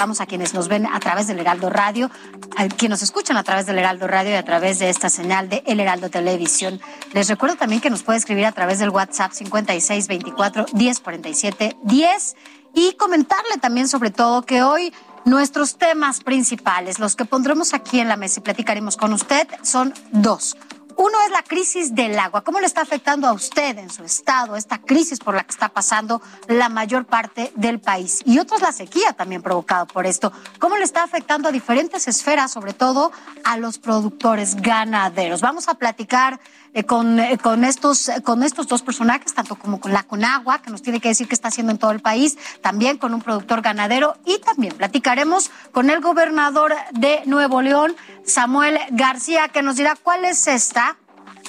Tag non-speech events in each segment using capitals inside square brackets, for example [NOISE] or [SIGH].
A quienes nos ven a través del Heraldo Radio, a quienes escuchan a través del Heraldo Radio y a través de esta señal de El Heraldo Televisión. Les recuerdo también que nos puede escribir a través del WhatsApp 5624 1047 10 y comentarle también sobre todo que hoy nuestros temas principales, los que pondremos aquí en la mesa y platicaremos con usted, son dos. Uno es la crisis del agua. ¿Cómo le está afectando a usted en su estado esta crisis por la que está pasando la mayor parte del país? Y otro es la sequía también provocada por esto. ¿Cómo le está afectando a diferentes esferas, sobre todo a los productores ganaderos? Vamos a platicar eh, con, eh, con, estos, eh, con estos dos personajes, tanto como con la Conagua, que nos tiene que decir qué está haciendo en todo el país, también con un productor ganadero y también platicaremos con el gobernador de Nuevo León, Samuel García, que nos dirá cuál es esta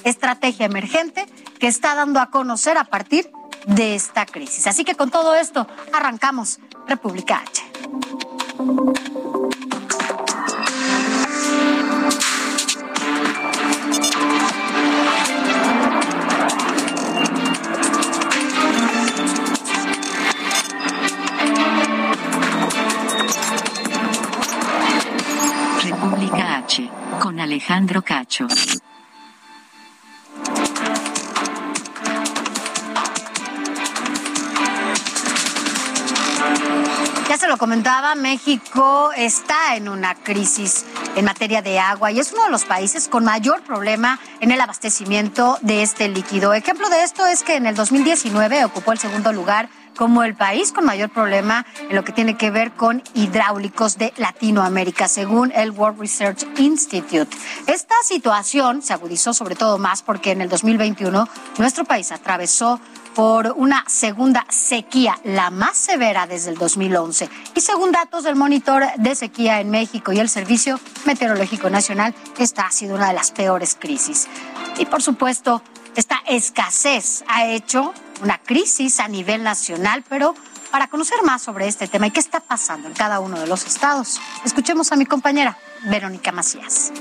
estrategia emergente que está dando a conocer a partir de esta crisis. Así que con todo esto arrancamos República H. Alejandro Cacho. Ya se lo comentaba, México está en una crisis en materia de agua y es uno de los países con mayor problema en el abastecimiento de este líquido. Ejemplo de esto es que en el 2019 ocupó el segundo lugar como el país con mayor problema en lo que tiene que ver con hidráulicos de Latinoamérica, según el World Research Institute. Esta situación se agudizó sobre todo más porque en el 2021 nuestro país atravesó por una segunda sequía, la más severa desde el 2011. Y según datos del monitor de sequía en México y el Servicio Meteorológico Nacional, esta ha sido una de las peores crisis. Y por supuesto, esta escasez ha hecho una crisis a nivel nacional, pero para conocer más sobre este tema y qué está pasando en cada uno de los estados, escuchemos a mi compañera Verónica Macías.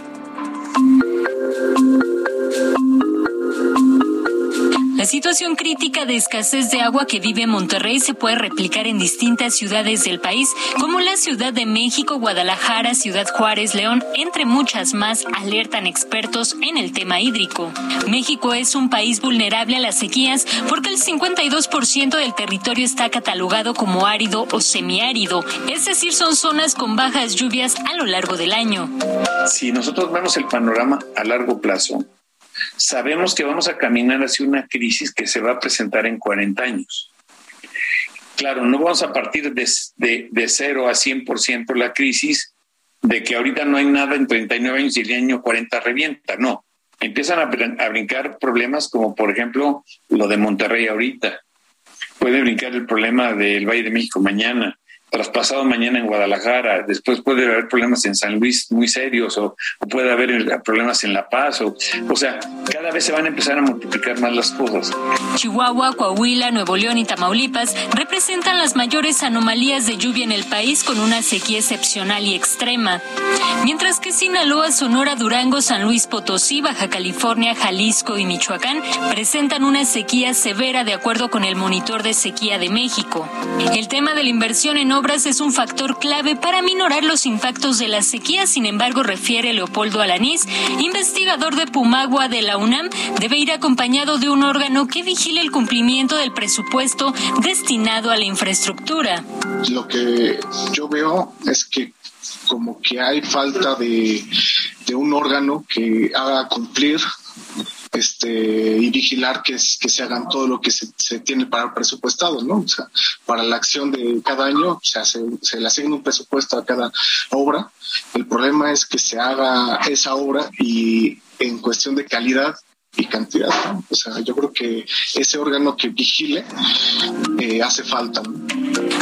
La situación crítica de escasez de agua que vive Monterrey se puede replicar en distintas ciudades del país, como la Ciudad de México, Guadalajara, Ciudad Juárez, León, entre muchas más, alertan expertos en el tema hídrico. México es un país vulnerable a las sequías porque el 52% del territorio está catalogado como árido o semiárido, es decir, son zonas con bajas lluvias a lo largo del año. Si nosotros vemos el panorama a largo plazo, sabemos que vamos a caminar hacia una crisis que se va a presentar en 40 años. Claro, no vamos a partir de, de, de 0 a 100% la crisis de que ahorita no hay nada en 39 años y el año 40 revienta, no. Empiezan a, a brincar problemas como por ejemplo lo de Monterrey ahorita. Puede brincar el problema del Valle de México mañana traspasado mañana en Guadalajara, después puede haber problemas en San Luis muy serios o, puede haber problemas en La Paz, o, o sea, cada vez se van a empezar a multiplicar más las cosas. Chihuahua, Coahuila, Nuevo León y Tamaulipas representan las mayores anomalías de lluvia en el país con una sequía excepcional y extrema, mientras que Sinaloa, Sonora, Durango, San Luis Potosí, Baja California, Jalisco y Michoacán presentan una sequía severa de acuerdo con el monitor de sequía de México. El tema de la inversión en obras es un factor clave para minorar los impactos de la sequía. Sin embargo, refiere Leopoldo Alanís, investigador de Pumagua de la UNAM, debe ir acompañado de un órgano que vigile el cumplimiento del presupuesto destinado a la infraestructura. Lo que yo veo es que como que hay falta de, de un órgano que haga cumplir este, y vigilar que, se hagan todo lo que se, tiene para presupuestado, ¿no? O sea, para la acción de cada año se, hace, se le asigna un presupuesto a cada obra. El problema es que se haga esa obra y en cuestión de calidad y cantidad. O sea, yo creo que ese órgano que vigile eh, hace falta.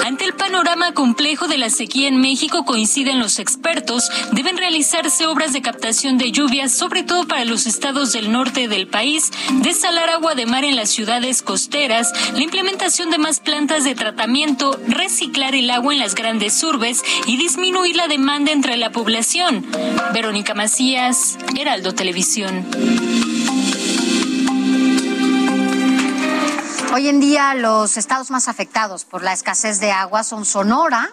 Ante el panorama complejo de la sequía en México, coinciden los expertos, deben realizarse obras de captación de lluvias, sobre todo para los estados del norte del país, desalar agua de mar en las ciudades costeras, la implementación de más plantas de tratamiento, reciclar el agua en las grandes urbes y disminuir la demanda entre la población. Verónica Macías, Heraldo Televisión. Hoy en día los estados más afectados por la escasez de agua son Sonora,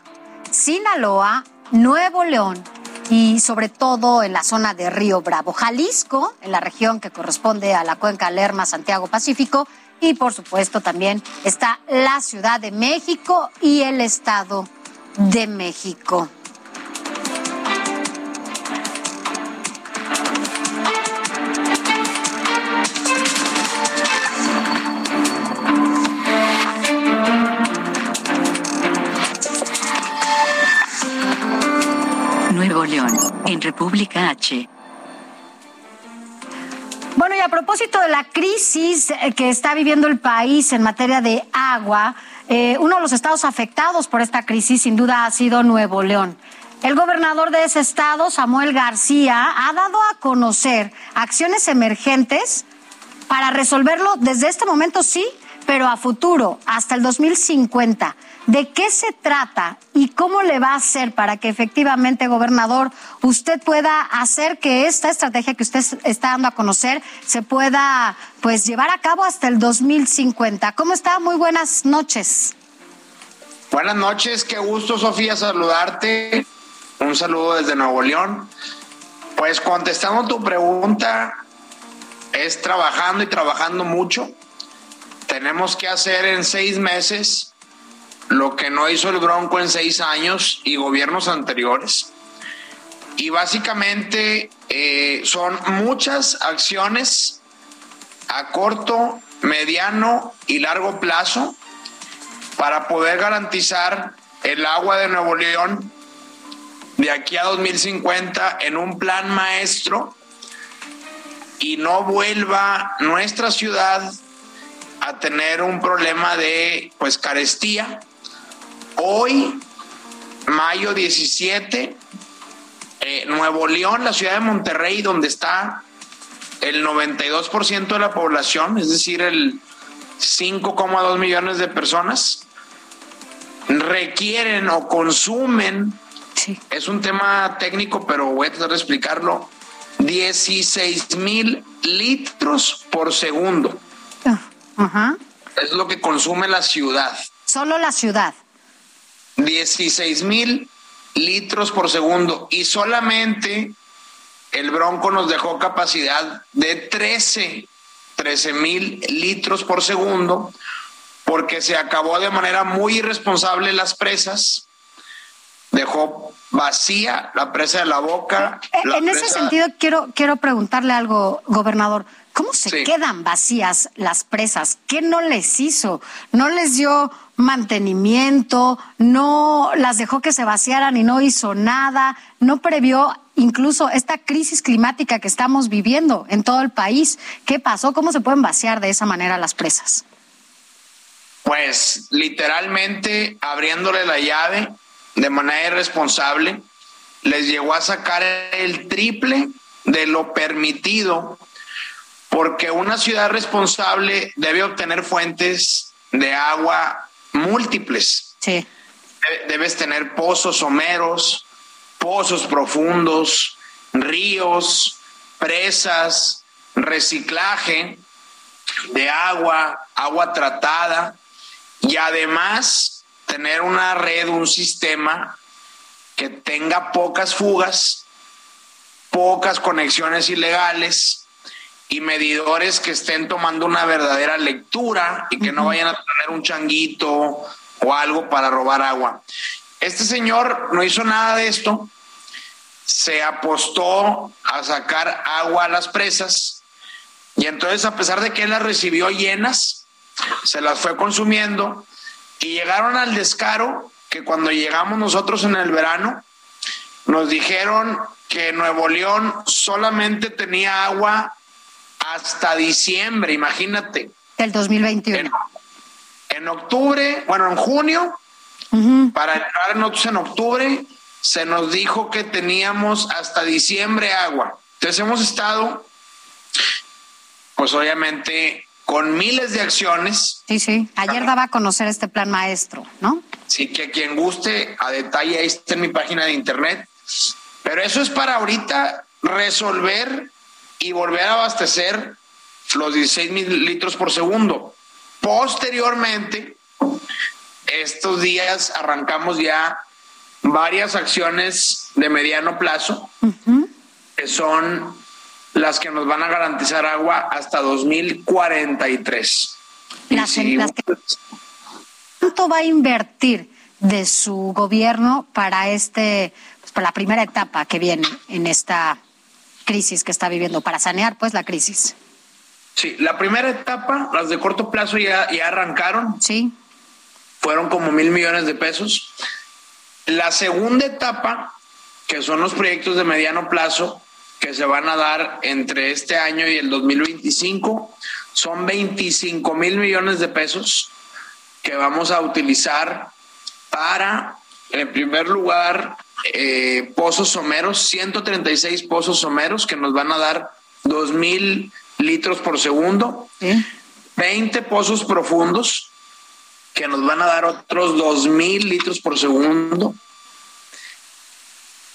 Sinaloa, Nuevo León y sobre todo en la zona de Río Bravo, Jalisco, en la región que corresponde a la cuenca Lerma, Santiago Pacífico y por supuesto también está la Ciudad de México y el Estado de México. En República H. Bueno, y a propósito de la crisis eh, que está viviendo el país en materia de agua, eh, uno de los estados afectados por esta crisis sin duda ha sido Nuevo León. El gobernador de ese estado, Samuel García, ha dado a conocer acciones emergentes para resolverlo desde este momento, sí, pero a futuro, hasta el 2050. ¿De qué se trata y cómo le va a hacer para que efectivamente, gobernador, usted pueda hacer que esta estrategia que usted está dando a conocer se pueda pues llevar a cabo hasta el 2050? ¿Cómo está? Muy buenas noches. Buenas noches, qué gusto Sofía saludarte. Un saludo desde Nuevo León. Pues contestando tu pregunta, es trabajando y trabajando mucho. Tenemos que hacer en seis meses lo que no hizo el Bronco en seis años y gobiernos anteriores. Y básicamente eh, son muchas acciones a corto, mediano y largo plazo para poder garantizar el agua de Nuevo León de aquí a 2050 en un plan maestro y no vuelva nuestra ciudad a tener un problema de pues carestía. Hoy, mayo 17, eh, Nuevo León, la ciudad de Monterrey, donde está el 92% de la población, es decir, el 5,2 millones de personas, requieren o consumen, es un tema técnico, pero voy a tratar de explicarlo, 16 mil litros por segundo. Ah, es lo que consume la ciudad. Solo la ciudad. 16 mil litros por segundo y solamente el Bronco nos dejó capacidad de 13, 13 mil litros por segundo porque se acabó de manera muy irresponsable las presas, dejó vacía la presa de la boca. Eh, en ese sentido quiero, quiero preguntarle algo, gobernador. ¿Cómo se quedan vacías las presas? ¿Qué no les hizo? ¿No les dio mantenimiento? ¿No las dejó que se vaciaran y no hizo nada? ¿No previó incluso esta crisis climática que estamos viviendo en todo el país? ¿Qué pasó? ¿Cómo se pueden vaciar de esa manera las presas? Pues literalmente abriéndole la llave de manera irresponsable, les llegó a sacar el triple de lo permitido porque una ciudad responsable debe obtener fuentes de agua múltiples. Sí. Debes tener pozos someros, pozos profundos, ríos, presas, reciclaje de agua, agua tratada y además tener una red, un sistema que tenga pocas fugas, pocas conexiones ilegales y medidores que estén tomando una verdadera lectura y que no vayan a tener un changuito o algo para robar agua. Este señor no hizo nada de esto, se apostó a sacar agua a las presas, Y entonces, a pesar de que él las recibió llenas, se las fue consumiendo y llegaron al descaro que cuando llegamos nosotros en el verano, nos dijeron que Nuevo León solamente tenía agua hasta diciembre, imagínate. Del 2021. En, octubre, bueno, en junio, para entrar nosotros en octubre, se nos dijo que teníamos hasta diciembre agua. Entonces hemos estado, pues obviamente, con miles de acciones. Sí, sí. Ayer daba a conocer este plan maestro, ¿no? Sí, que quien guste a detalle, ahí está en mi página de internet. Pero eso es para ahorita resolver y volver a abastecer los 16 mil litros por segundo. Posteriormente, estos días arrancamos ya varias acciones de mediano plazo, que son las que nos van a garantizar agua hasta 2043. Las, ¿Cuánto va a invertir de su gobierno para este, pues, para la primera etapa que viene en esta crisis que está viviendo, para sanear pues la crisis? Sí, la primera etapa, las de corto plazo ya, ya arrancaron. Sí. Fueron como mil millones de pesos. La segunda etapa, que son los proyectos de mediano plazo, que se van a dar entre este año y el 2025, son 25 mil millones de pesos que vamos a utilizar para, en primer lugar, eh, pozos someros, 136 pozos someros que nos van a dar 2 mil litros por segundo, 20 pozos profundos que nos van a dar otros 2 mil litros por segundo,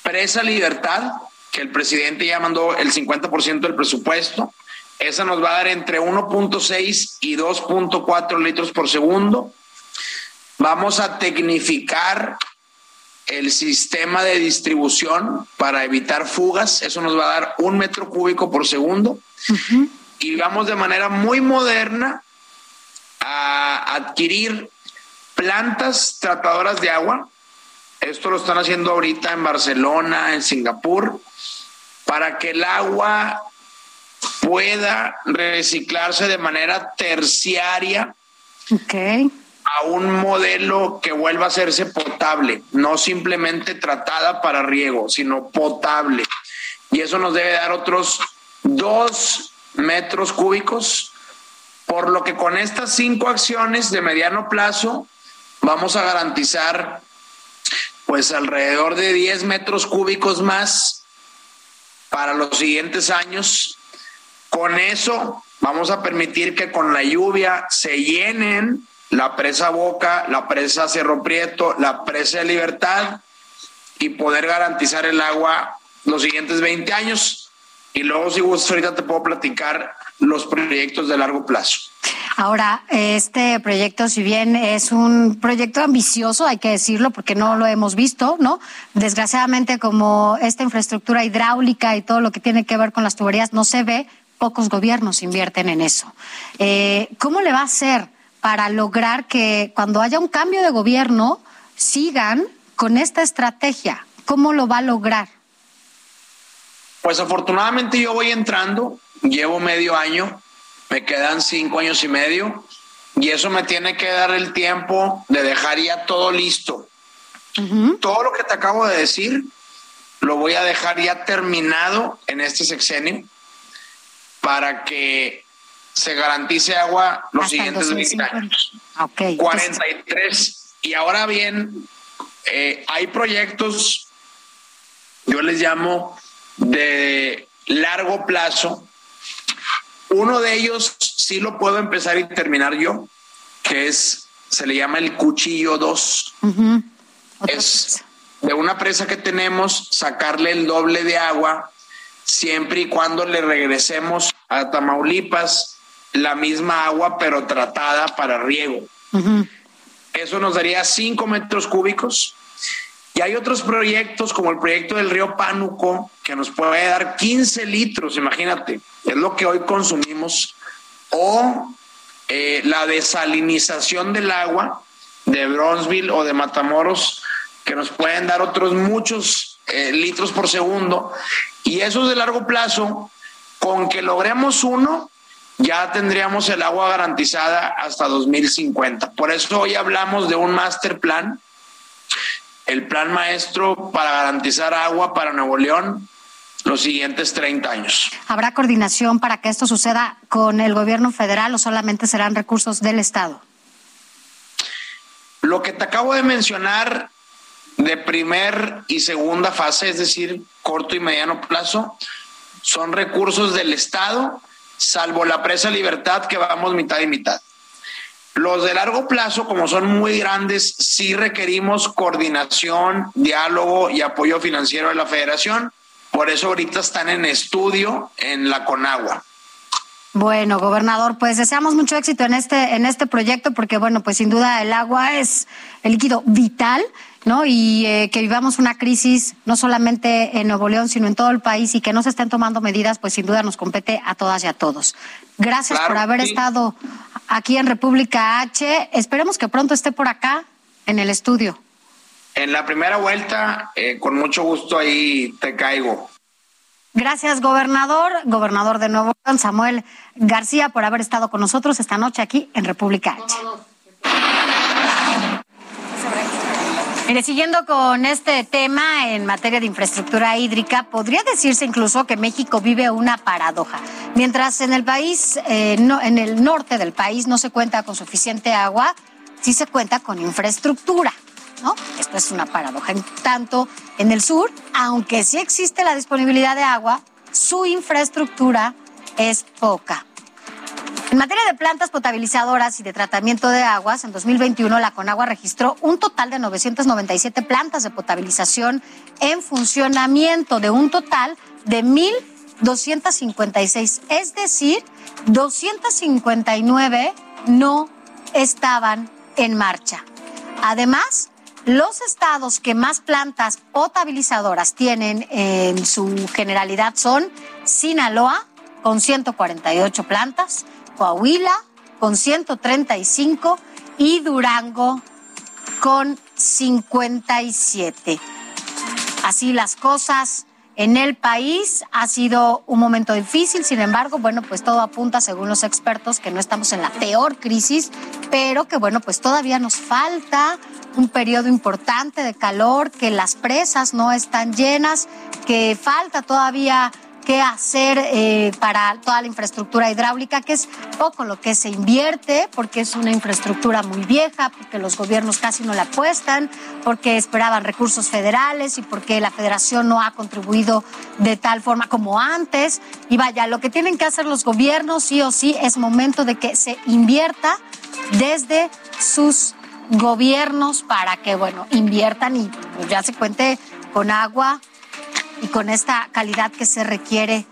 presa libertad, que el presidente ya mandó el 50% del presupuesto, esa nos va a dar entre 1.6 y 2.4 litros por segundo. Vamos a tecnificar el sistema de distribución para evitar fugas. Eso nos va a dar un metro cúbico por segundo. Y vamos de manera muy moderna a adquirir plantas tratadoras de agua. Esto lo están haciendo ahorita en Barcelona, en Singapur, para que el agua pueda reciclarse de manera terciaria. Okay a un modelo que vuelva a hacerse potable, no simplemente tratada para riego, sino potable. Y eso nos debe dar otros dos metros cúbicos, por lo que con estas cinco acciones de mediano plazo vamos a garantizar pues alrededor de 10 metros cúbicos más para los siguientes años. Con eso vamos a permitir que con la lluvia se llenen la presa Boca, la presa Cerro Prieto, la presa Libertad y poder garantizar el agua los siguientes 20 años. Y luego, si gustas, ahorita te puedo platicar los proyectos de largo plazo. Ahora, este proyecto, si bien es un proyecto ambicioso, hay que decirlo, porque no lo hemos visto, ¿no? Desgraciadamente, como esta infraestructura hidráulica y todo lo que tiene que ver con las tuberías no se ve, pocos gobiernos invierten en eso. Eh, ¿Cómo le va a hacer? Para lograr que cuando haya un cambio de gobierno sigan con esta estrategia? ¿Cómo lo va a lograr? Pues afortunadamente yo voy entrando, llevo medio año, me quedan cinco años y medio y eso me tiene que dar el tiempo de dejar ya todo listo. Todo lo que te acabo de decir lo voy a dejar ya terminado en este sexenio para que se garantice agua los siguientes 20 años. Okay. 43. Y ahora bien, eh, hay proyectos, yo les llamo de largo plazo. Uno de ellos sí lo puedo empezar y terminar yo, que es, se le llama el cuchillo 2. Es de una presa que tenemos, sacarle el doble de agua siempre y cuando le regresemos a Tamaulipas la misma agua, pero tratada para riego. Eso nos daría 5 metros cúbicos. Y hay otros proyectos, como el proyecto del río Pánuco, que nos puede dar 15 litros, imagínate, es lo que hoy consumimos. O eh, la desalinización del agua de Bronzeville o de Matamoros, que nos pueden dar otros muchos eh, litros por segundo. Y eso es de largo plazo, con que logremos uno, ya tendríamos el agua garantizada hasta 2050. Por eso hoy hablamos de un master plan, el plan maestro para garantizar agua para Nuevo León los siguientes 30 años. ¿Habrá coordinación para que esto suceda con el gobierno federal o solamente serán recursos del Estado? Lo que te acabo de mencionar de primer y segunda fase, es decir, corto y mediano plazo, son recursos del Estado, salvo la presa Libertad que vamos mitad y mitad. Los de largo plazo, como son muy grandes, sí requerimos coordinación, diálogo y apoyo financiero de la federación. Por eso ahorita están en estudio en la Conagua. Bueno, gobernador, pues deseamos mucho éxito en este en este proyecto porque bueno, pues sin duda el agua es el líquido vital, ¿no? Y eh, que vivamos una crisis no solamente en Nuevo León, sino en todo el país y que no se estén tomando medidas, pues sin duda nos compete a todas y a todos. Gracias por haber estado aquí en República H. Esperemos que pronto esté por acá en el estudio. En la primera vuelta, eh, con mucho gusto ahí te caigo. Gracias, gobernador, gobernador de Nuevo León, Samuel García, por haber estado con nosotros esta noche aquí en República H. Mire, siguiendo con este tema en materia de infraestructura hídrica, podría decirse incluso que México vive una paradoja. Mientras en el país, eh, en el norte del país, no se cuenta con suficiente agua, sí se cuenta con infraestructura. ¿no? Esto es una paradoja. En tanto, en el sur, aunque sí existe la disponibilidad de agua, su infraestructura es poca. En materia de plantas potabilizadoras y de tratamiento de aguas, en 2021 la Conagua registró un total de 997 plantas de potabilización en funcionamiento, de un total de 1.256. Es decir, 259 no estaban en marcha. Además, los estados que más plantas potabilizadoras tienen en su generalidad son Sinaloa, con 148 plantas, Coahuila, con 135 y Durango, con 57. Así las cosas en el país ha sido un momento difícil, sin embargo, bueno, pues todo apunta, según los expertos, que no estamos en la peor crisis, pero que bueno, pues todavía nos falta un periodo importante de calor, que las presas no están llenas, que falta todavía qué hacer eh, para toda la infraestructura hidráulica, que es poco lo que se invierte, porque es una infraestructura muy vieja, porque los gobiernos casi no la apuestan, porque esperaban recursos federales y porque la federación no ha contribuido de tal forma como antes. Y vaya, lo que tienen que hacer los gobiernos, sí o sí, es momento de que se invierta desde sus gobiernos para que, bueno, inviertan y pues, ya se cuente con agua y con esta calidad que se requiere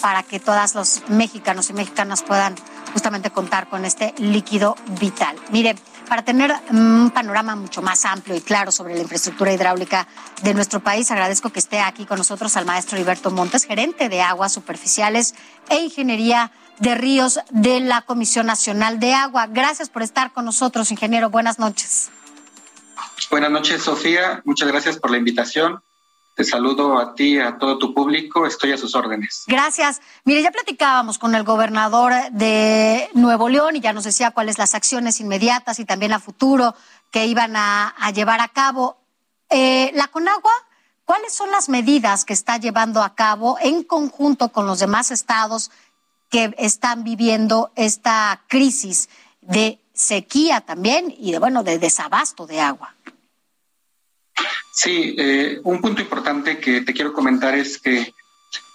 para que todos los mexicanos y mexicanas puedan justamente contar con este líquido vital. Mire, para tener un panorama mucho más amplio y claro sobre la infraestructura hidráulica de nuestro país, agradezco que esté aquí con nosotros al maestro Heriberto Montes, gerente de aguas superficiales e ingeniería de ríos de la Comisión Nacional de Agua. Gracias por estar con nosotros, ingeniero. Buenas noches. Buenas noches, Sofía. Muchas gracias por la invitación te saludo a ti, a todo tu público. Estoy a sus órdenes. Gracias. Mire, ya platicábamos con el gobernador de Nuevo León y ya nos decía cuáles las acciones inmediatas y también a futuro que iban a, llevar a cabo. Eh, la Conagua, ¿cuáles son las medidas que está llevando a cabo en conjunto con los demás estados que están viviendo esta crisis de sequía también y de, bueno, de desabasto de agua? Sí, eh, un punto importante que te quiero comentar es que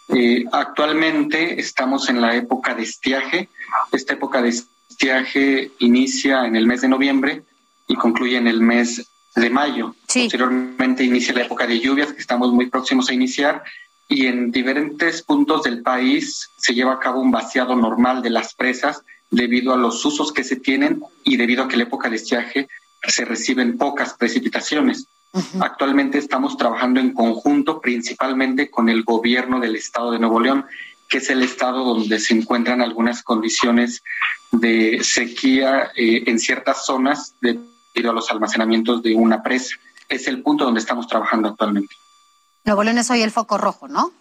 eh, actualmente estamos en la época de estiaje. Esta época de estiaje inicia en el mes de noviembre y concluye en el mes de mayo. Posteriormente inicia la época de lluvias que estamos muy próximos a iniciar y en diferentes puntos del país se lleva a cabo un vaciado normal de las presas debido a los usos que se tienen y debido a que la época de estiaje se reciben pocas precipitaciones. Actualmente estamos trabajando en conjunto principalmente con el gobierno del estado de Nuevo León, que es el estado donde se encuentran algunas condiciones de sequía eh, en ciertas zonas debido a los almacenamientos de una presa. Es el punto donde estamos trabajando actualmente. Nuevo León es hoy el foco rojo, ¿no?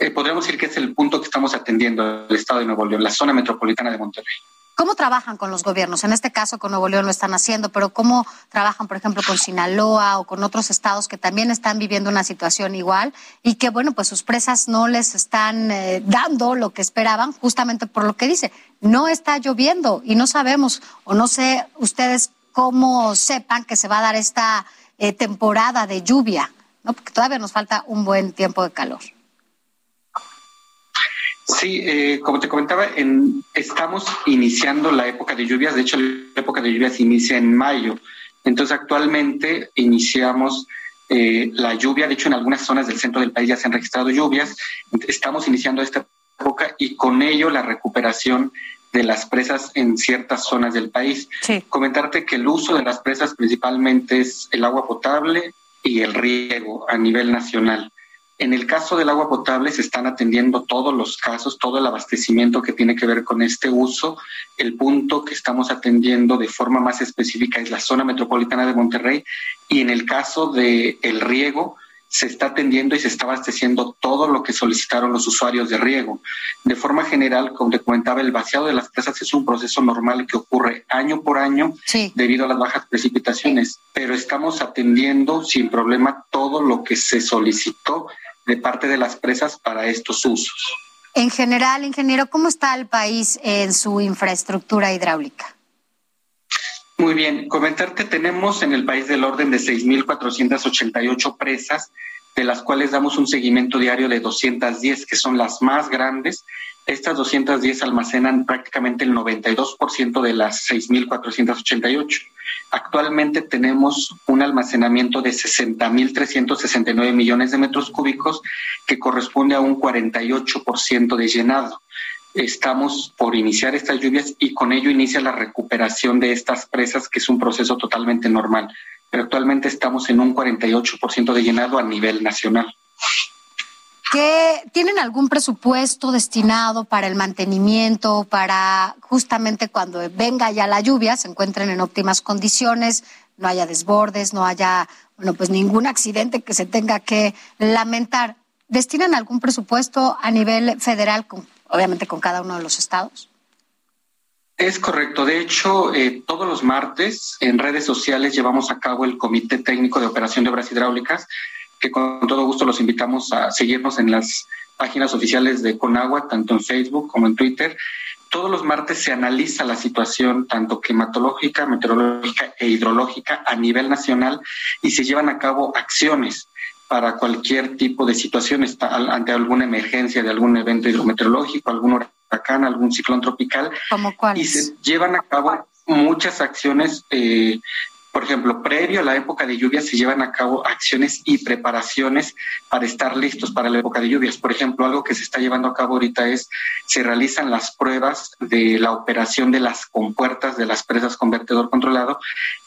eh, podríamos decir que es el punto que estamos atendiendo el Estado de Nuevo León, la zona metropolitana de Monterrey. ¿Cómo trabajan con los gobiernos? En este caso con Nuevo León lo están haciendo, pero ¿cómo trabajan, por ejemplo, con Sinaloa o con otros estados que también están viviendo una situación igual y que, bueno, pues sus presas no les están eh, dando lo que esperaban, justamente por lo que dice, no está lloviendo y no sabemos, o no sé ustedes cómo sepan que se va a dar esta eh, temporada de lluvia, ¿no? Porque todavía nos falta un buen tiempo de calor. Sí, eh, como te comentaba, en, estamos iniciando la época de lluvias. De hecho, la época de lluvias inicia en mayo. Entonces, actualmente iniciamos eh, la lluvia. De hecho, en algunas zonas del centro del país ya se han registrado lluvias. Estamos iniciando esta época y con ello la recuperación de las presas en ciertas zonas del país. Comentarte que el uso de las presas principalmente es el agua potable y el riego a nivel nacional. En el caso del agua potable se están atendiendo todos los casos, todo el abastecimiento que tiene que ver con este uso. El punto que estamos atendiendo de forma más específica es la zona metropolitana de Monterrey y en el caso del el riego se está atendiendo y se está abasteciendo todo lo que solicitaron los usuarios de riego. De forma general, como te comentaba, el vaciado de las presas es un proceso normal que ocurre año por año debido a las bajas precipitaciones, pero estamos atendiendo sin problema todo lo que se solicitó de parte de las presas para estos usos. En general, ingeniero, ¿cómo está el país en su infraestructura hidráulica? Muy bien, comentar que tenemos en el país del orden de 6.488 presas, de las cuales damos un seguimiento diario de 210, que son las más grandes. Estas 210 almacenan prácticamente el 92% de las 6.488. Actualmente tenemos un almacenamiento de 60.369 millones de metros cúbicos, que corresponde a un 48% de llenado. Estamos por iniciar estas lluvias y con ello inicia la recuperación de estas presas, que es un proceso totalmente normal. Pero actualmente estamos en un 48% de llenado a nivel nacional. ¿Qué, ¿Tienen algún presupuesto destinado para el mantenimiento, para justamente cuando venga ya la lluvia, se encuentren en óptimas condiciones, no haya desbordes, no haya, bueno, pues ningún accidente que se tenga que lamentar? ¿Destinan algún presupuesto a nivel federal, obviamente con cada uno de los estados? Es correcto. De hecho, eh, todos los martes en redes sociales llevamos a cabo el Comité Técnico de Operación de Obras Hidráulicas, que con todo gusto los invitamos a seguirnos en las páginas oficiales de Conagua, tanto en Facebook como en Twitter. Todos los martes se analiza la situación tanto climatológica, meteorológica e hidrológica a nivel nacional y se llevan a cabo acciones para cualquier tipo de situación, ante alguna emergencia de algún evento hidrometeorológico, algún huracán, algún ciclón tropical. ¿Cómo Y se llevan a cabo muchas acciones eh, por ejemplo, previo a la época de lluvias se llevan a cabo acciones y preparaciones para estar listos para la época de lluvias. Por ejemplo, algo que se está llevando a cabo ahorita es se realizan las pruebas de la operación de las compuertas de las presas con vertedor controlado,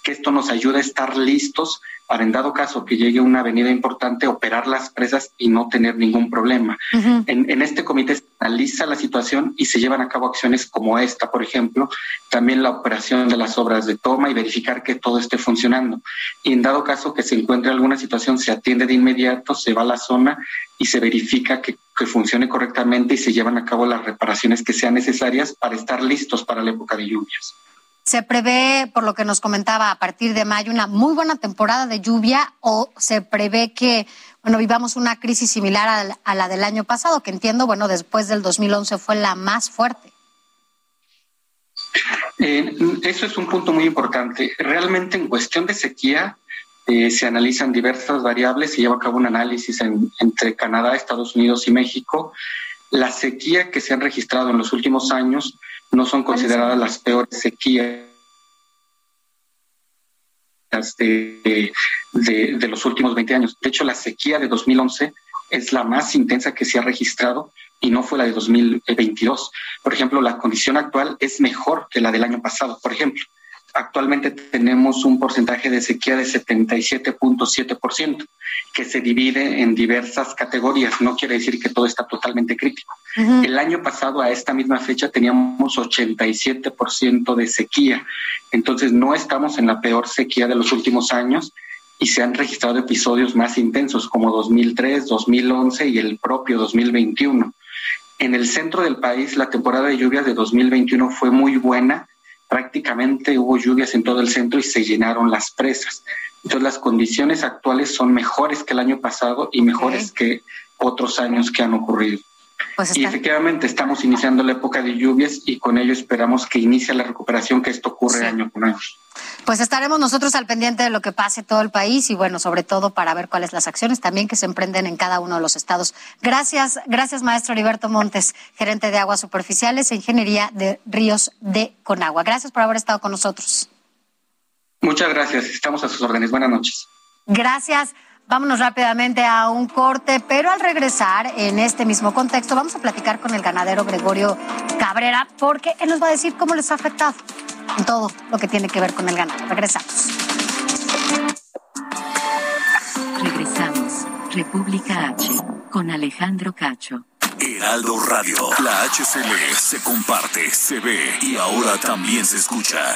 que esto nos ayuda a estar listos para en dado caso que llegue una avenida importante, operar las presas y no tener ningún problema. en, en, este comité se analiza la situación y se llevan a cabo acciones como esta, por ejemplo, también la operación de las obras de toma y verificar que todo esté funcionando. Y en dado caso que se encuentre alguna situación, se atiende de inmediato, se va a la zona y se verifica que, que funcione correctamente y se llevan a cabo las reparaciones que sean necesarias para estar listos para la época de lluvias. ¿Se prevé, por lo que nos comentaba, a partir de mayo una muy buena temporada de lluvia o se prevé que, bueno, vivamos una crisis similar a la, del año pasado, que entiendo, bueno, después del 2011 fue la más fuerte? Eh, eso es un punto muy importante. Realmente en cuestión de sequía eh, se analizan diversas variables, se lleva a cabo un análisis entre Canadá, Estados Unidos y México. La sequía que se han registrado en los últimos años no son consideradas las peores sequías de, de, los últimos 20 años. De hecho, la sequía de 2011 es la más intensa que se ha registrado y no fue la de 2022. Por ejemplo, la condición actual es mejor que la del año pasado. Por ejemplo, actualmente tenemos un porcentaje de sequía de 77.7%, que se divide en diversas categorías. No quiere decir que todo está totalmente crítico. El año pasado, a esta misma fecha, teníamos 87% de sequía. Entonces, no estamos en la peor sequía de los últimos años y se han registrado episodios más intensos como 2003, 2011 y el propio 2021. En el centro del país, la temporada de lluvias de 2021 fue muy buena. Prácticamente hubo lluvias en todo el centro y se llenaron las presas. Entonces, las condiciones actuales son mejores que el año pasado y mejores que otros años que han ocurrido. Pues y efectivamente estamos iniciando la época de lluvias y con ello esperamos que inicie la recuperación, que esto ocurre año con año. Pues estaremos nosotros al pendiente de lo que pase todo el país y bueno, sobre todo para ver cuáles las acciones también que se emprenden en cada uno de los estados. Gracias, gracias maestro Heriberto Montes, gerente de aguas superficiales e ingeniería de ríos de Conagua. Gracias por haber estado con nosotros. Muchas gracias, estamos a sus órdenes. Buenas noches. Gracias. Vámonos rápidamente a un corte, pero al regresar en este mismo contexto vamos a platicar con el ganadero Gregorio Cabrera porque él nos va a decir cómo les ha afectado en todo lo que tiene que ver con el ganado. Regresamos. Regresamos. República H con Alejandro Cacho. Heraldo Radio, la HCL se comparte, se ve y ahora también se escucha.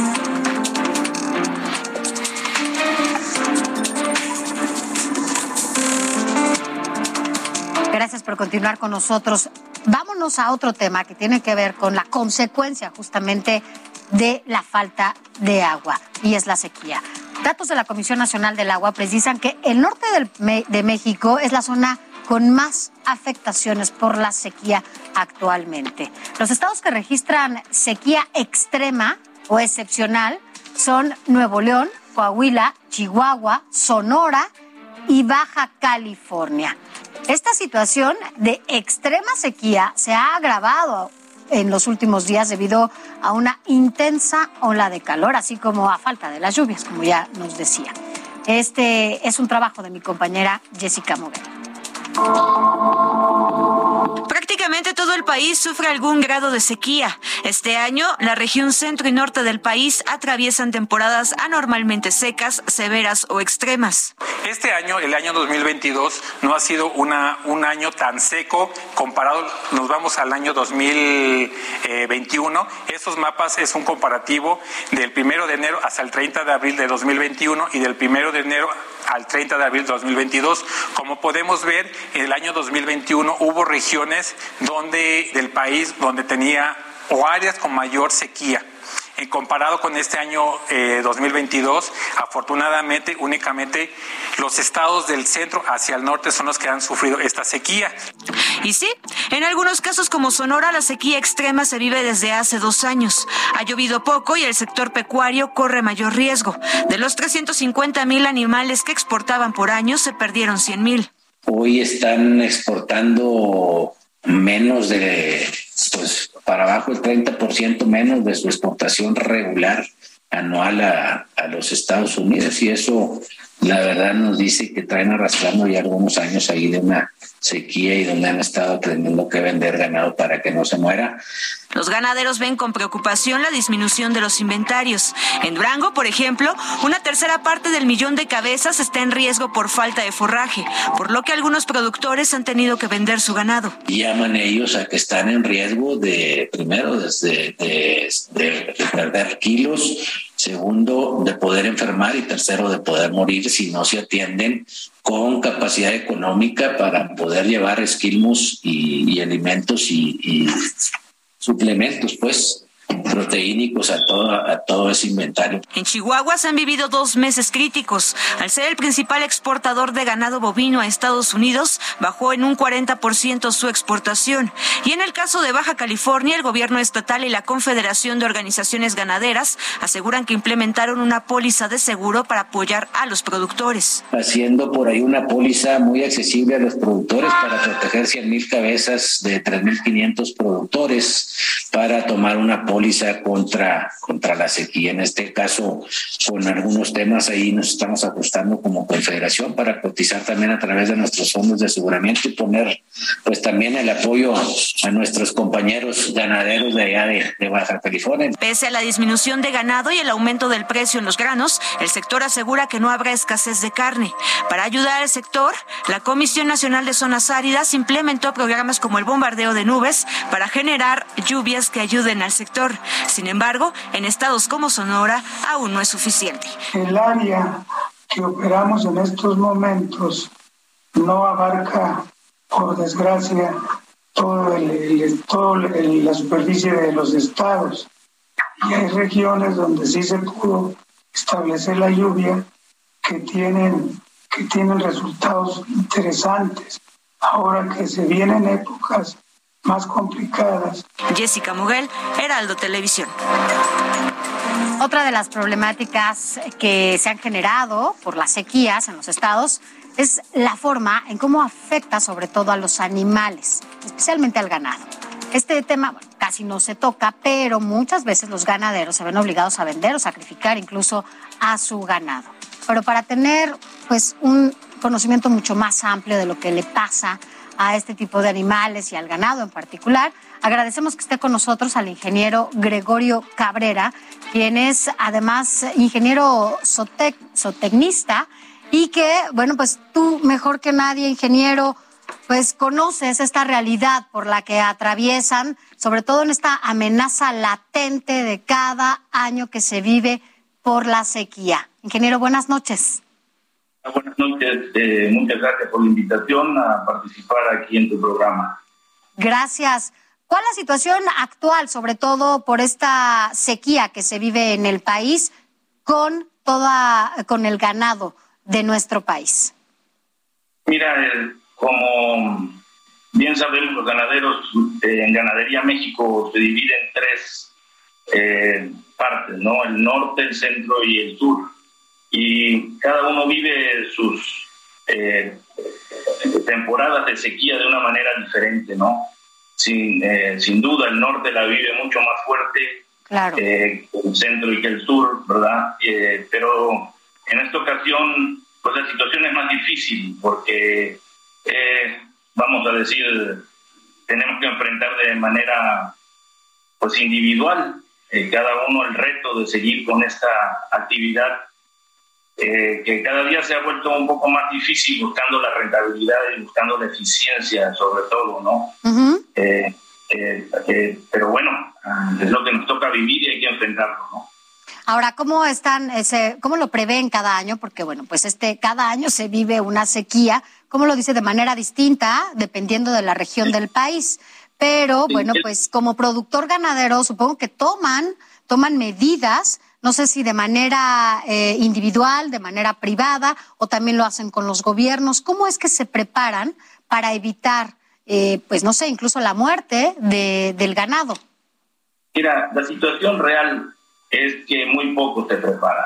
Gracias por continuar con nosotros. Vámonos a otro tema que tiene que ver con la consecuencia justamente de la falta de agua y es la sequía. Datos de la Comisión Nacional del Agua precisan que el norte de México es la zona con más afectaciones por la sequía actualmente. Los estados que registran sequía extrema o excepcional son Nuevo León, Coahuila, Chihuahua, Sonora y Baja California. Esta situación de extrema sequía se ha agravado en los últimos días debido a una intensa ola de calor, así como a falta de las lluvias, como ya nos decía. Este es un trabajo de mi compañera Jessica Moguel. Prácticamente todo el país sufre algún grado de sequía. Este año, la región centro y norte del país atraviesan temporadas anormalmente secas, severas o extremas. Este año, el año 2022, no ha sido una, un año tan seco comparado, nos vamos al año 2021. Esos mapas es un comparativo del primero de enero hasta el 30 de abril de 2021 y del primero de enero al 30 de abril de 2022. Como podemos ver, el año 2021 hubo regiones donde, del país donde tenía o áreas con mayor sequía. En comparado con este año 2022, eh, afortunadamente únicamente los estados del centro hacia el norte son los que han sufrido esta sequía. Y sí, en algunos casos como Sonora, la sequía extrema se vive desde hace dos años. Ha llovido poco y el sector pecuario corre mayor riesgo. De los 350 mil animales que exportaban por año, se perdieron 100 mil. Hoy están exportando menos de, pues para abajo el 30% menos de su exportación regular anual a, a, los Estados Unidos y eso la verdad nos dice que traen arrastrando ya algunos años ahí de una sequía y donde han estado teniendo que vender ganado para que no se muera. Los ganaderos ven con preocupación la disminución de los inventarios. En Durango, por ejemplo, una tercera parte del millón de cabezas está en riesgo por falta de forraje, por lo que algunos productores han tenido que vender su ganado. Llaman ellos a que están en riesgo de, primero, desde de, de perder kilos, segundo, de poder enfermar y tercero, de poder morir si no se atienden con capacidad económica para poder llevar esquilmos y, alimentos y, suplementos, pues, proteínicos a todo, a todo ese inventario. En Chihuahua se han vivido dos meses críticos. Al ser el principal exportador de ganado bovino a Estados Unidos, bajó en un 40% su exportación. Y en el caso de Baja California, el gobierno estatal y la Confederación de Organizaciones Ganaderas aseguran que implementaron una póliza de seguro para apoyar a los productores. Haciendo por ahí una póliza muy accesible a los productores para proteger 100 mil cabezas de 3.500 productores para tomar una póliza contra, contra la sequía. En este caso, con algunos temas ahí nos estamos ajustando como confederación para cotizar también a través de nuestros fondos de aseguramiento y poner pues también el apoyo a nuestros compañeros ganaderos de allá de, de Baja California. Pese a la disminución de ganado y el aumento del precio en los granos, el sector asegura que no habrá escasez de carne. Para ayudar al sector, la Comisión Nacional de Zonas Áridas implementó programas como el bombardeo de nubes para generar lluvias que ayuden al sector. Sin embargo, en estados como Sonora aún no es suficiente. El área que operamos en estos momentos no abarca, por desgracia, todo el, todo la superficie de los estados. Y hay regiones donde sí se pudo establecer la lluvia que tienen, que tienen resultados interesantes. Ahora que se vienen épocas más complicadas. Jessica Muguel, Heraldo Televisión. Otra de las problemáticas que se han generado por las sequías en los estados es la forma en cómo afecta sobre todo a los animales, especialmente al ganado. Este tema casi no se toca, pero muchas veces los ganaderos se ven obligados a vender o sacrificar incluso a su ganado. Pero para tener pues un conocimiento mucho más amplio de lo que le pasa a este tipo de animales y al ganado en particular. Agradecemos que esté con nosotros al ingeniero Gregorio Cabrera, quien es además ingeniero zootecnista y que, bueno, pues tú mejor que nadie, ingeniero, pues conoces esta realidad por la que atraviesan, sobre todo en esta amenaza latente de cada año que se vive por la sequía. Ingeniero, buenas noches. Buenas noches, eh, muchas gracias por la invitación a participar aquí en tu programa. Gracias. ¿Cuál es la situación actual, sobre todo por esta sequía que se vive en el país con toda, con el ganado de nuestro país? Mira, eh, como bien sabemos, los ganaderos eh, en Ganadería México se dividen en tres partes, ¿no? El norte, el centro y el sur y cada uno vive sus eh, temporadas de sequía de una manera diferente, ¿no? Sin, eh, sin duda el norte la vive mucho más fuerte claro. Eh, que el centro y que el sur, ¿verdad? pero en esta ocasión, pues la situación es más difícil porque, vamos a decir, tenemos que enfrentar de manera pues individual cada uno el reto de seguir con esta actividad eh, que cada día se ha vuelto un poco más difícil buscando la rentabilidad y buscando la eficiencia sobre todo, ¿no? Eh, eh, pero bueno, es lo que nos toca vivir y hay que enfrentarlo, ¿no? Ahora, ¿cómo están, ese, cómo lo prevén cada año? Porque bueno, pues este, cada año se vive una sequía, ¿cómo lo dice? De manera distinta, dependiendo de la región del país. Pero bueno, pues como productor ganadero, supongo que toman, toman medidas no sé si de manera eh, individual, de manera privada o también lo hacen con los gobiernos. ¿Cómo es que se preparan para evitar, eh, pues no sé, incluso la muerte de, del ganado? Mira, la situación real es que muy pocos se preparan.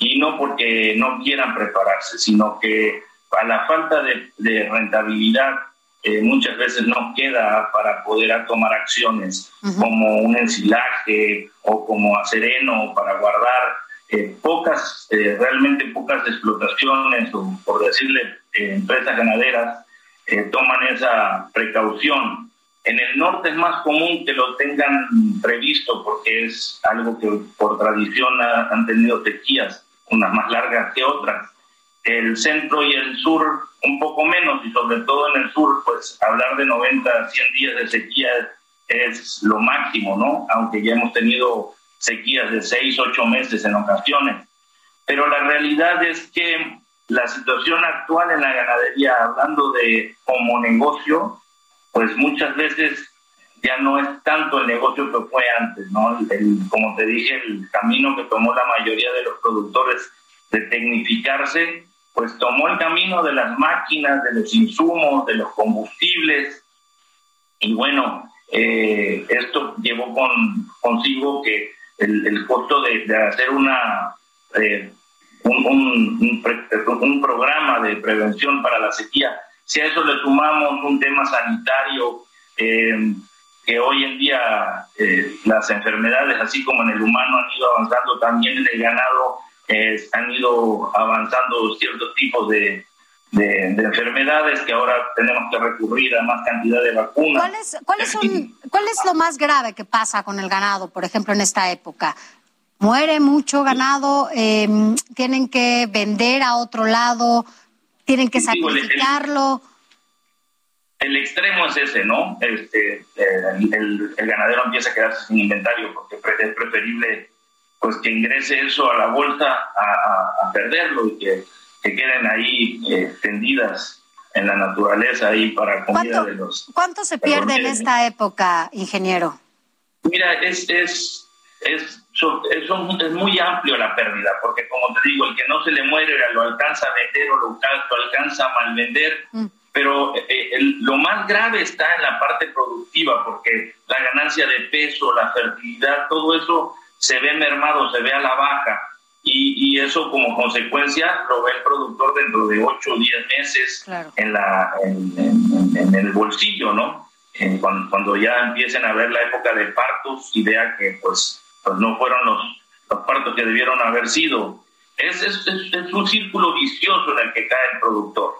Y no porque no quieran prepararse, sino que a la falta de rentabilidad eh, muchas veces no queda para poder tomar acciones como un ensilaje o como acereno para guardar eh, pocas, eh, realmente pocas explotaciones o por decirle empresas ganaderas toman esa precaución. En el norte es más común que lo tengan previsto porque es algo que por tradición han tenido sequías, unas más largas que otras el centro y el sur un poco menos y sobre todo en el sur, pues hablar de 90, 100 días de sequía es lo máximo, ¿no? Aunque ya hemos tenido sequías de 6, 8 meses en ocasiones. Pero la realidad es que la situación actual en la ganadería, hablando de como negocio, pues muchas veces ya no es tanto el negocio que fue antes, ¿no? como te dije, el camino que tomó la mayoría de los productores de tecnificarse, pues tomó el camino de las máquinas, de los insumos, de los combustibles, y bueno, eh, esto llevó con, consigo que el, costo de, hacer una eh, un, un, programa de prevención para la sequía, si a eso le sumamos un tema sanitario, eh, que hoy en día las enfermedades, así como en el humano, han ido avanzando, también en el ganado eh, han ido avanzando ciertos tipos de, de, enfermedades que ahora tenemos que recurrir a más cantidad de vacunas. ¿Cuál es, ¿Cuál es lo más grave que pasa con el ganado, por ejemplo, en esta época? Muere mucho ganado, em, tienen que vender a otro lado, tienen que sacrificarlo el extremo es ese, ¿no? Este, el, ganadero empieza a quedarse sin inventario porque es preferible pues que ingrese eso a la bolsa a, perderlo y que, queden ahí eh, tendidas en la naturaleza ahí para comida de los... ¿Cuánto se pierde en esta época, ingeniero? Mira, es, es, es, es, muy amplio la pérdida, porque como te digo, el que no se le muere lo alcanza a vender o lo, alcanza a mal vender. Mm pero eh, eh, lo más grave está en la parte productiva, porque la ganancia de peso, la fertilidad, todo eso se ve mermado, se ve a la baja. Y, eso como consecuencia lo ve el productor dentro de 8 o 10 meses en, la, en, el bolsillo, ¿no? Cuando, ya empiecen a ver la época de partos y vea que pues, pues no fueron los, los partos que debieron haber sido. Es, es, es un círculo vicioso en el que cae el productor.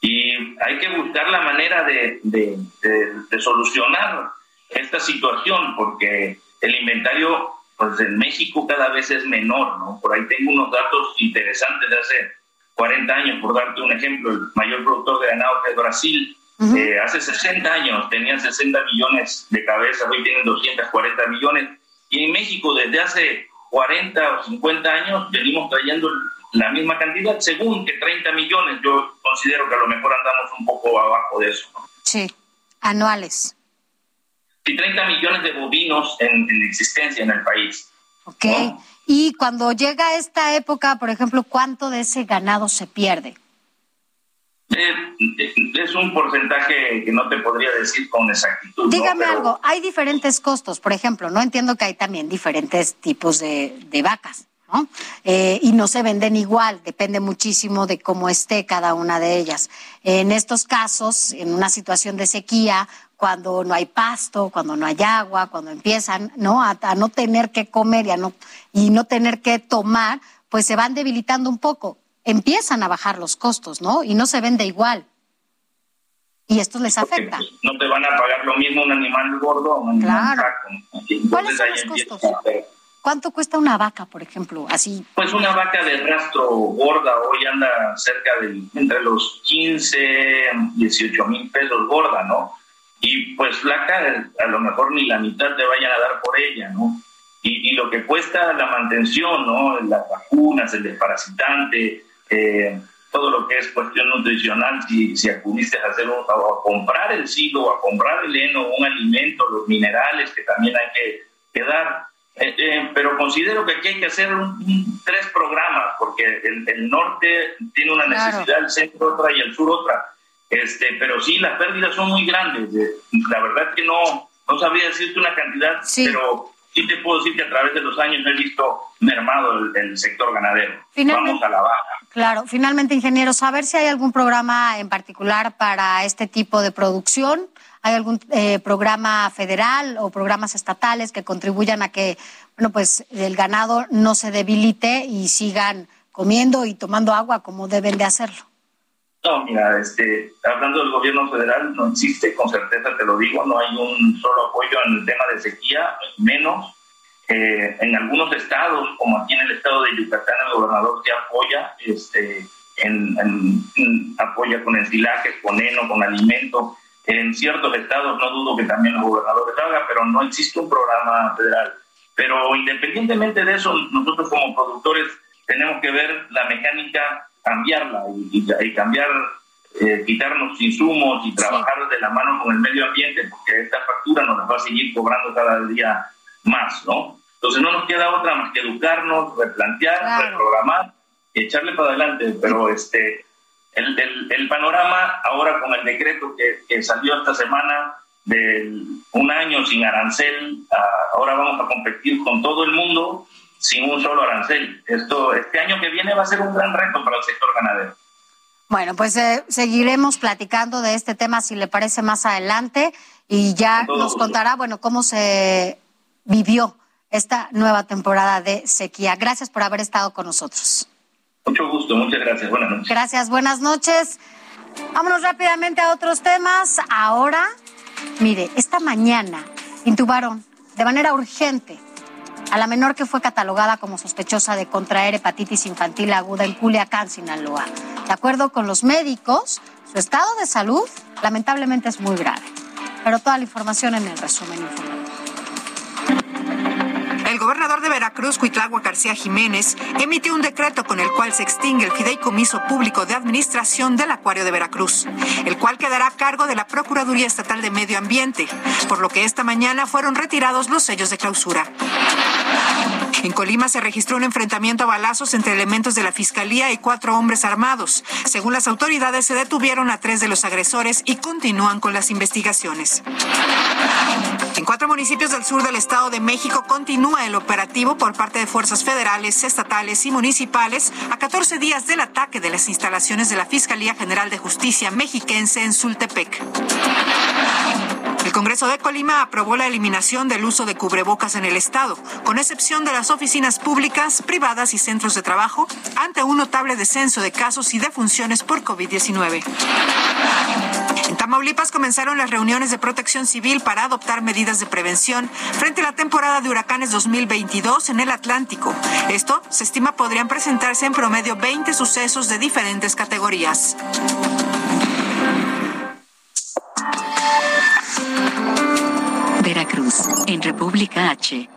Y hay que buscar la manera de, de, solucionar esta situación, porque el inventario pues en México cada vez es menor, ¿no? Por ahí tengo unos datos interesantes de hace 40 años, por darte un ejemplo, el mayor productor de ganado que es Brasil, eh, hace 60 años tenían 60 millones de cabezas, hoy tienen 240 millones, y en México desde hace 40 o 50 años venimos trayendo la misma cantidad, según que 30 millones, yo considero que a lo mejor andamos un poco abajo de eso. Sí, anuales. Y 30 millones de bovinos en, existencia en el país. Ok, y cuando llega esta época, por ejemplo, ¿cuánto de ese ganado se pierde? Eh, es un porcentaje que no te podría decir con exactitud. Dígame algo, hay diferentes costos, por ejemplo, no entiendo que hay también diferentes tipos de, de vacas. ¿no? Eh, y no se venden igual, depende muchísimo de cómo esté cada una de ellas. En estos casos, en una situación de sequía, cuando no hay pasto, cuando no hay agua, cuando empiezan ¿no? A, no tener que comer y, no, y no tener que tomar, pues se van debilitando un poco. Empiezan a bajar los costos, ¿no? Y no se vende igual. Y esto les afecta. no te van a pagar lo mismo un animal gordo o un animal claro. ¿Cuáles son los costos? ¿Cuánto cuesta una vaca, por ejemplo? Así. Pues una vaca de rastro gorda hoy anda cerca de entre los 15, 18 mil pesos gorda, ¿no? Y pues flaca, a lo mejor ni la mitad te vayan a dar por ella, ¿no? Y, lo que cuesta la mantención, ¿no? Las vacunas, el desparasitante, eh, todo lo que es cuestión nutricional, si, si acudiste a hacer a comprar el silo, a comprar el heno, un alimento, los minerales que también hay que, que dar eh, eh, pero considero que aquí hay que hacer tres programas, porque el, norte tiene una necesidad, el centro otra y el sur otra. Este, pero sí, las pérdidas son muy grandes. La verdad que no, no sabría decirte una cantidad, pero sí te puedo decir que a través de los años he visto mermado el, sector ganadero. Vamos a la baja. Claro, finalmente, ingeniero, saber si hay algún programa en particular para este tipo de producción ¿Hay algún eh, programa federal o programas estatales que contribuyan a que, bueno, pues el ganado no se debilite y sigan comiendo y tomando agua como deben de hacerlo? No, mira, este, hablando del gobierno federal, no existe, con certeza te lo digo, no hay un solo apoyo en el tema de sequía, menos. Eh, en algunos estados, como aquí en el estado de Yucatán, el gobernador se apoya, este, en, apoya con ensilajes, con heno, con alimento, en ciertos estados no dudo que también los gobernadores hagan, pero no existe un programa federal. Pero independientemente de eso, nosotros como productores tenemos que ver la mecánica, cambiarla y, cambiar eh, quitarnos insumos y trabajar de la mano con el medio ambiente, porque esta factura nos la va a seguir cobrando cada día más, ¿no? Entonces no nos queda otra más que educarnos, replantear, reprogramar y echarle para adelante, pero este el, el, panorama ahora con el decreto que, que, salió esta semana de un año sin arancel, ahora vamos a competir con todo el mundo sin un solo arancel. Esto, este año que viene va a ser un gran reto para el sector ganadero. Bueno, pues eh, seguiremos platicando de este tema si le parece más adelante y ya nos contará, bueno, cómo se vivió esta nueva temporada de sequía. Gracias por haber estado con nosotros. Mucho gusto, muchas gracias. Buenas noches. Gracias, buenas noches. Vámonos rápidamente a otros temas. Ahora, mire, esta mañana intubaron de manera urgente a la menor que fue catalogada como sospechosa de contraer hepatitis infantil aguda en Culiacán, Sinaloa. De acuerdo con los médicos, su estado de salud lamentablemente es muy grave. Pero toda la información en el resumen informativo. Gobernador de Veracruz, Cuitlagua García Jiménez, emitió un decreto con el cual se extingue el fideicomiso público de administración del Acuario de Veracruz, el cual quedará a cargo de la Procuraduría Estatal de Medio Ambiente, por lo que esta mañana fueron retirados los sellos de clausura. En Colima se registró un enfrentamiento a balazos entre elementos de la Fiscalía y cuatro hombres armados. Según las autoridades, se detuvieron a tres de los agresores y continúan con las investigaciones. Cuatro municipios del sur del Estado de México continúa el operativo por parte de fuerzas federales, estatales y municipales a 14 días del ataque de las instalaciones de la Fiscalía General de Justicia mexiquense en Sultepec. El Congreso de Colima aprobó la eliminación del uso de cubrebocas en el Estado, con excepción de las oficinas públicas, privadas y centros de trabajo, ante un notable descenso de casos y defunciones por COVID-19. Tamaulipas comenzaron las reuniones de protección civil para adoptar medidas de prevención frente a la temporada de huracanes 2022 en el Atlántico. Esto se estima podrían presentarse en promedio 20 sucesos de diferentes categorías. Veracruz, en República H.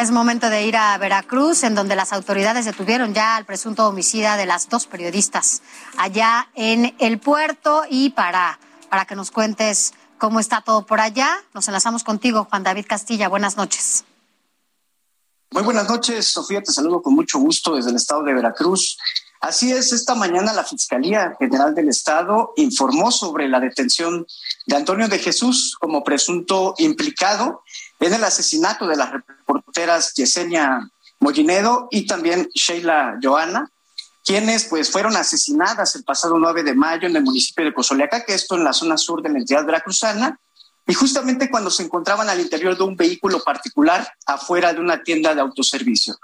Es momento de ir a Veracruz, en donde las autoridades detuvieron ya al presunto homicida de las dos periodistas allá en el puerto. Y para, para que nos cuentes cómo está todo por allá, nos enlazamos contigo, Juan David Castilla. Buenas noches. Muy buenas noches, Sofía. Te saludo con mucho gusto desde el estado de Veracruz. Así es, esta mañana la Fiscalía General del Estado informó sobre la detención de Antonio de Jesús como presunto implicado en el asesinato de las reporteras Yesenia Mollinedo y también Sheila Joana, quienes pues fueron asesinadas el pasado 9 de mayo en el municipio de Cozoleaca, que esto en la zona sur de la entidad veracruzana, y justamente cuando se encontraban al interior de un vehículo particular afuera de una tienda de autoservicio.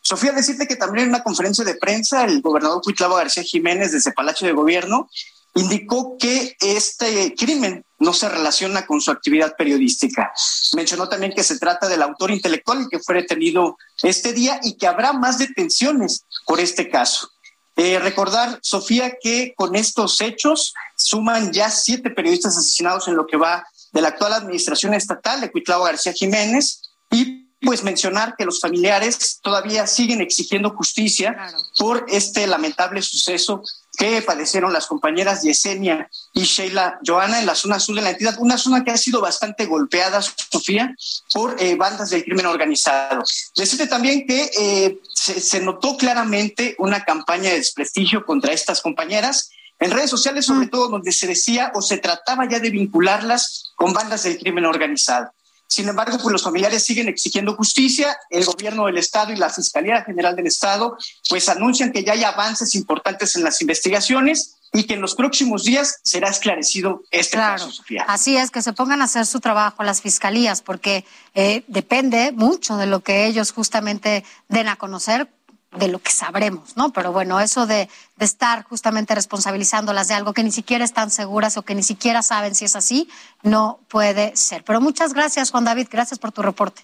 Sofía, decirte que también en una conferencia de prensa el gobernador Cuitlavo García Jiménez desde Palacio de Gobierno indicó que este crimen no se relaciona con su actividad periodística. Mencionó también que se trata del autor intelectual que fue detenido este día y que habrá más detenciones por este caso. Eh, recordar, Sofía, que con estos hechos suman ya siete periodistas asesinados en lo que va de la actual administración estatal de Cuitlavo García Jiménez y pues mencionar que los familiares todavía siguen exigiendo justicia por este lamentable suceso que padecieron las compañeras Yesenia y Sheila Joana en la zona sur de la entidad, una zona que ha sido bastante golpeada, Sofía, por eh, bandas del crimen organizado. Decirte también que eh, se, se notó claramente una campaña de desprestigio contra estas compañeras en redes sociales, sobre mm. todo donde se decía o se trataba ya de vincularlas con bandas del crimen organizado. Sin embargo, pues los familiares siguen exigiendo justicia. El gobierno del Estado y la Fiscalía General del Estado pues anuncian que ya hay avances importantes en las investigaciones y que en los próximos días será esclarecido este caso, Sofía. Así es, que se pongan a hacer su trabajo las fiscalías, porque eh, depende mucho de lo que ellos justamente den a conocer de lo que sabremos, ¿no? Pero bueno, eso de, de, estar justamente responsabilizándolas de algo que ni siquiera están seguras o que ni siquiera saben si es así, no puede ser. Pero muchas gracias, Juan David, gracias por tu reporte.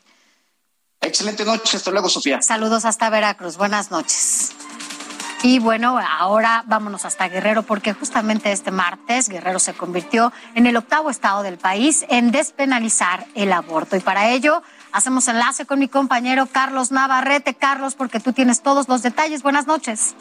Excelente noche, hasta luego, Sofía. Saludos hasta Veracruz, buenas noches. Y bueno, ahora vámonos hasta Guerrero porque justamente este martes Guerrero se convirtió en el octavo estado del país en despenalizar el aborto. Y para ello Hacemos enlace con mi compañero Carlos Navarrete. Carlos, porque tú tienes todos los detalles. Buenas noches.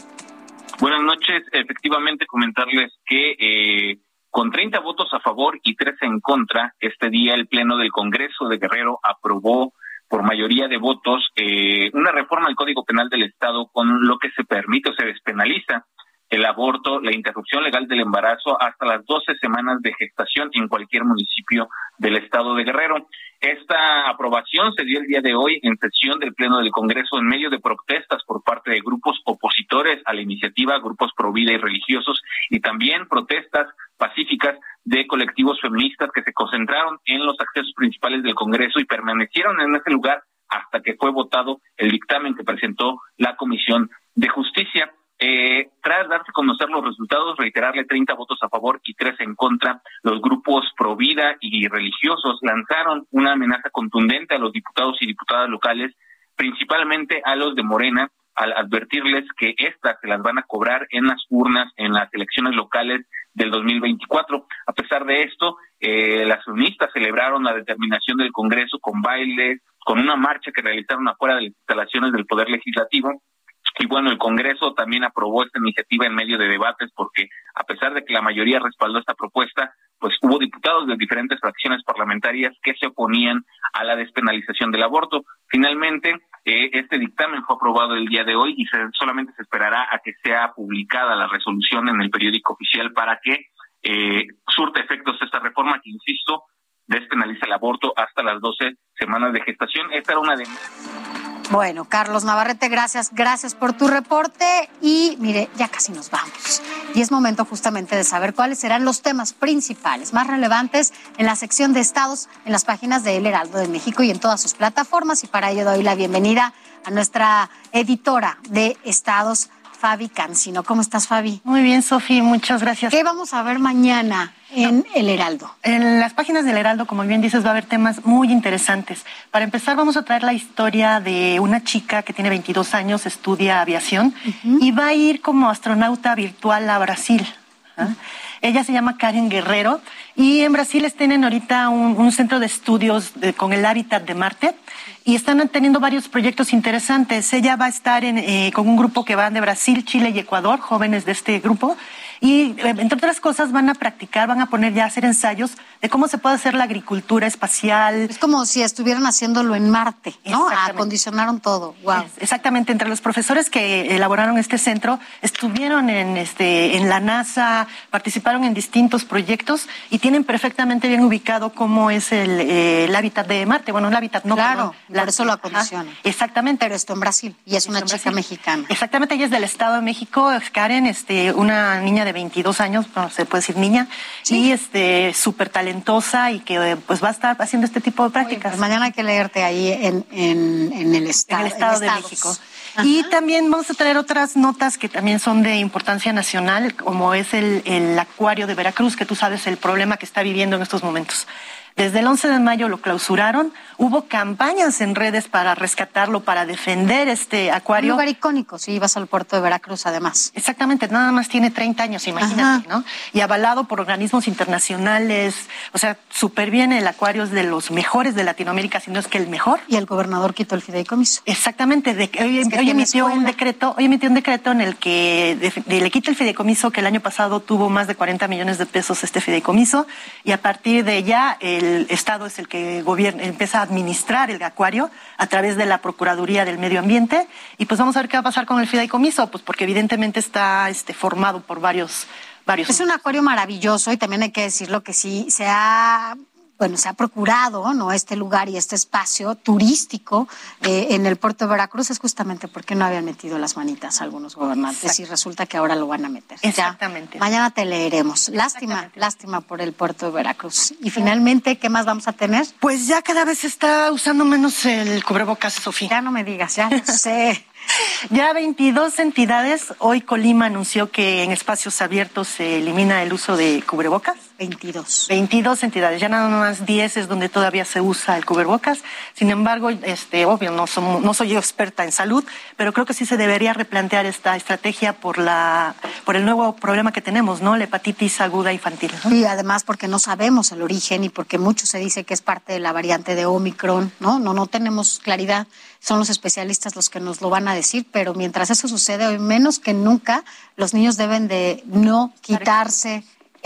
Buenas noches. Efectivamente, comentarles que eh, con 30 votos a favor y 13 en contra, este día el Pleno del Congreso de Guerrero aprobó por mayoría de votos eh, una reforma al Código Penal del Estado con lo que se permite o se despenaliza el aborto, la interrupción legal del embarazo hasta las 12 semanas de gestación en cualquier municipio del estado de Guerrero. Esta aprobación se dio el día de hoy en sesión del Pleno del Congreso en medio de protestas por parte de grupos opositores a la iniciativa, grupos pro vida y religiosos, y también protestas pacíficas de colectivos feministas que se concentraron en los accesos principales del Congreso y permanecieron en ese lugar hasta que fue votado el dictamen que presentó la Comisión de Justicia. Eh, tras darse a conocer los resultados, reiterarle 30 votos a favor y 3 en contra, los grupos pro vida y religiosos lanzaron una amenaza contundente a los diputados y diputadas locales, principalmente a los de Morena, al advertirles que estas se las van a cobrar en las urnas en las elecciones locales del 2024. A pesar de esto, eh, las feministas celebraron la determinación del Congreso con bailes, con una marcha que realizaron afuera de las instalaciones del Poder Legislativo y bueno, el Congreso también aprobó esta iniciativa en medio de debates porque a pesar de que la mayoría respaldó esta propuesta, pues hubo diputados de diferentes fracciones parlamentarias que se oponían a la despenalización del aborto. Finalmente, eh, este dictamen fue aprobado el día de hoy y se, solamente se esperará a que sea publicada la resolución en el periódico oficial para que eh, surte efectos esta reforma que, insisto, despenaliza el aborto hasta las 12 semanas de gestación. Esta era una de bueno, Carlos Navarrete, gracias, gracias por tu reporte y mire, ya casi nos vamos. Y es momento justamente de saber cuáles serán los temas principales, más relevantes en la sección de estados, en las páginas de El Heraldo de México y en todas sus plataformas. Y para ello doy la bienvenida a nuestra editora de estados, Fabi Cancino. ¿Cómo estás, Fabi? Muy bien, Sofía, muchas gracias. ¿Qué vamos a ver mañana en El Heraldo? En las páginas del Heraldo, como bien dices, va a haber temas muy interesantes. Para empezar, vamos a traer la historia de una chica que tiene 22 años, estudia aviación y va a ir como astronauta virtual a Brasil. ¿ah? Ella se llama Karen Guerrero y en Brasil tienen ahorita un, centro de estudios con el hábitat de Marte y están teniendo varios proyectos interesantes. Ella va a estar eh, con un grupo que van de Brasil, Chile y Ecuador, jóvenes de este grupo, y eh, entre otras cosas van a practicar, van a poner ya a hacer ensayos de cómo se puede hacer la agricultura espacial. Es como si estuvieran haciéndolo en Marte, ¿no? Acondicionaron todo. Wow. Exactamente, entre los profesores que elaboraron este centro estuvieron en este en la NASA, participaron en distintos proyectos y tienen perfectamente bien ubicado cómo es el, eh, hábitat de Marte. Bueno, el hábitat no, claro, por eso lo acondicionan. exactamente. Pero esto en Brasil y es, una chica mexicana. Exactamente, ella es del Estado de México, Karen, este, una niña de 22 años, no se puede decir niña, y este súper talentosa y que pues va a estar haciendo este tipo de prácticas. Pues mañana hay que leerte ahí en, en, el, estado, el Estado de México. Y también vamos a traer otras notas que también son de importancia nacional, como es el, el acuario de Veracruz, que tú sabes el problema que está viviendo en estos momentos. Desde el 11 de mayo lo clausuraron. Hubo campañas en redes para rescatarlo, para defender este acuario. Un lugar icónico, si ibas al puerto de Veracruz, además. Exactamente, nada más tiene 30 años, imagínate, ¿no? Y avalado por organismos internacionales. O sea, súper bien, el acuario es de los mejores de Latinoamérica, si no es que el mejor. Y el gobernador quitó el fideicomiso. Exactamente, de, hoy, emitió un decreto, hoy emitió un decreto en el que le quita el fideicomiso, que el año pasado tuvo más de 40 millones de pesos este fideicomiso, y a partir de ya el el Estado es el que gobierna, empieza a administrar el acuario a través de la Procuraduría del Medio Ambiente. Y pues vamos a ver qué va a pasar con el fideicomiso, pues porque evidentemente está este, formado por varios Varios. Es un acuario maravilloso y también hay que decirlo que sí se ha bueno, se ha procurado ¿no? este lugar y este espacio turístico eh, en el puerto de Veracruz es justamente porque no habían metido las manitas algunos gobernantes y resulta que ahora lo van a meter. Exactamente. mañana te leeremos. Lástima, lástima por el puerto de Veracruz. Y finalmente, ¿qué más vamos a tener? Pues ya cada vez se está usando menos el cubrebocas, Sofía. Ya no me digas, ya no sé. [LAUGHS] Ya 22 entidades. Hoy Colima anunció que en espacios abiertos se elimina el uso de cubrebocas. 22. 22 entidades, ya nada más 10 es donde todavía se usa el cubrebocas. Sin embargo, este, obvio, no, no soy experta en salud, pero creo que sí se debería replantear esta estrategia por, la, por el nuevo problema que tenemos, ¿no? La hepatitis aguda infantil. Y además porque no sabemos el origen y porque mucho se dice que es parte de la variante de Omicron, ¿no? No, no tenemos claridad. Son los especialistas los que nos lo van a decir, pero mientras eso sucede, hoy menos que nunca, los niños deben de no quitarse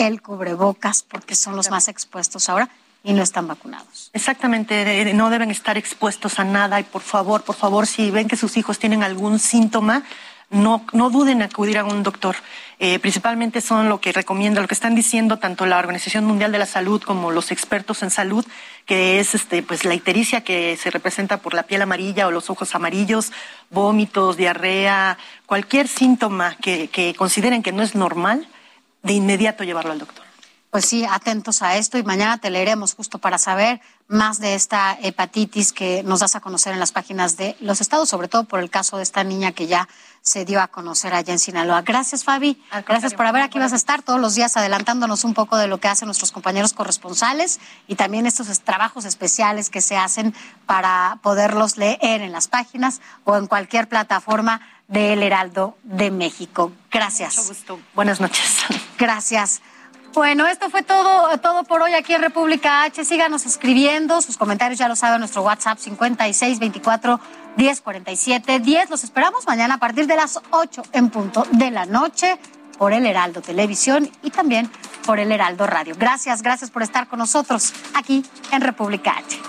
el cubrebocas porque son los más expuestos ahora y no están vacunados. Exactamente, no deben estar expuestos a nada y por favor, por favor, si ven que sus hijos tienen algún síntoma, no, no duden en acudir a un doctor. Eh, principalmente son lo que recomienda, lo que están diciendo tanto la Organización Mundial de la Salud como los expertos en salud, que es este, pues la ictericia que se representa por la piel amarilla o los ojos amarillos, vómitos, diarrea, cualquier síntoma que, que consideren que no es normal, de inmediato llevarlo al doctor. Pues sí, atentos a esto y mañana te leeremos justo para saber más de esta hepatitis que nos das a conocer en las páginas de los estados, sobre todo por el caso de esta niña que ya se dio a conocer allá en Sinaloa. Gracias, Fabi. Gracias por haber aquí. Vas a estar todos los días adelantándonos un poco de lo que hacen nuestros compañeros corresponsales y también estos trabajos especiales que se hacen para poderlos leer en las páginas o en cualquier plataforma del Heraldo de México. Gracias. Mucho gusto. Buenas noches. [LAUGHS] Gracias. Bueno, esto fue todo, todo por hoy aquí en República H. Síganos escribiendo, sus comentarios ya lo saben, nuestro WhatsApp 5624 1047 10. Los esperamos mañana a partir de las 8 en punto de la noche por el Heraldo Televisión y también por el Heraldo Radio. Gracias, gracias por estar con nosotros aquí en República H.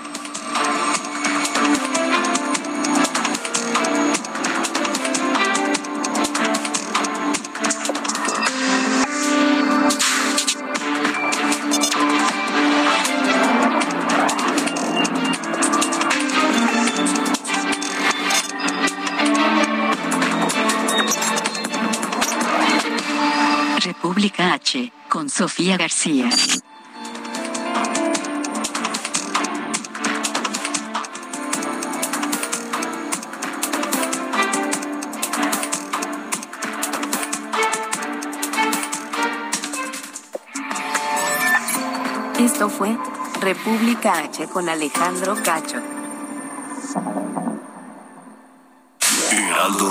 Sofía García. Esto fue República H con Alejandro Cacho. Heraldo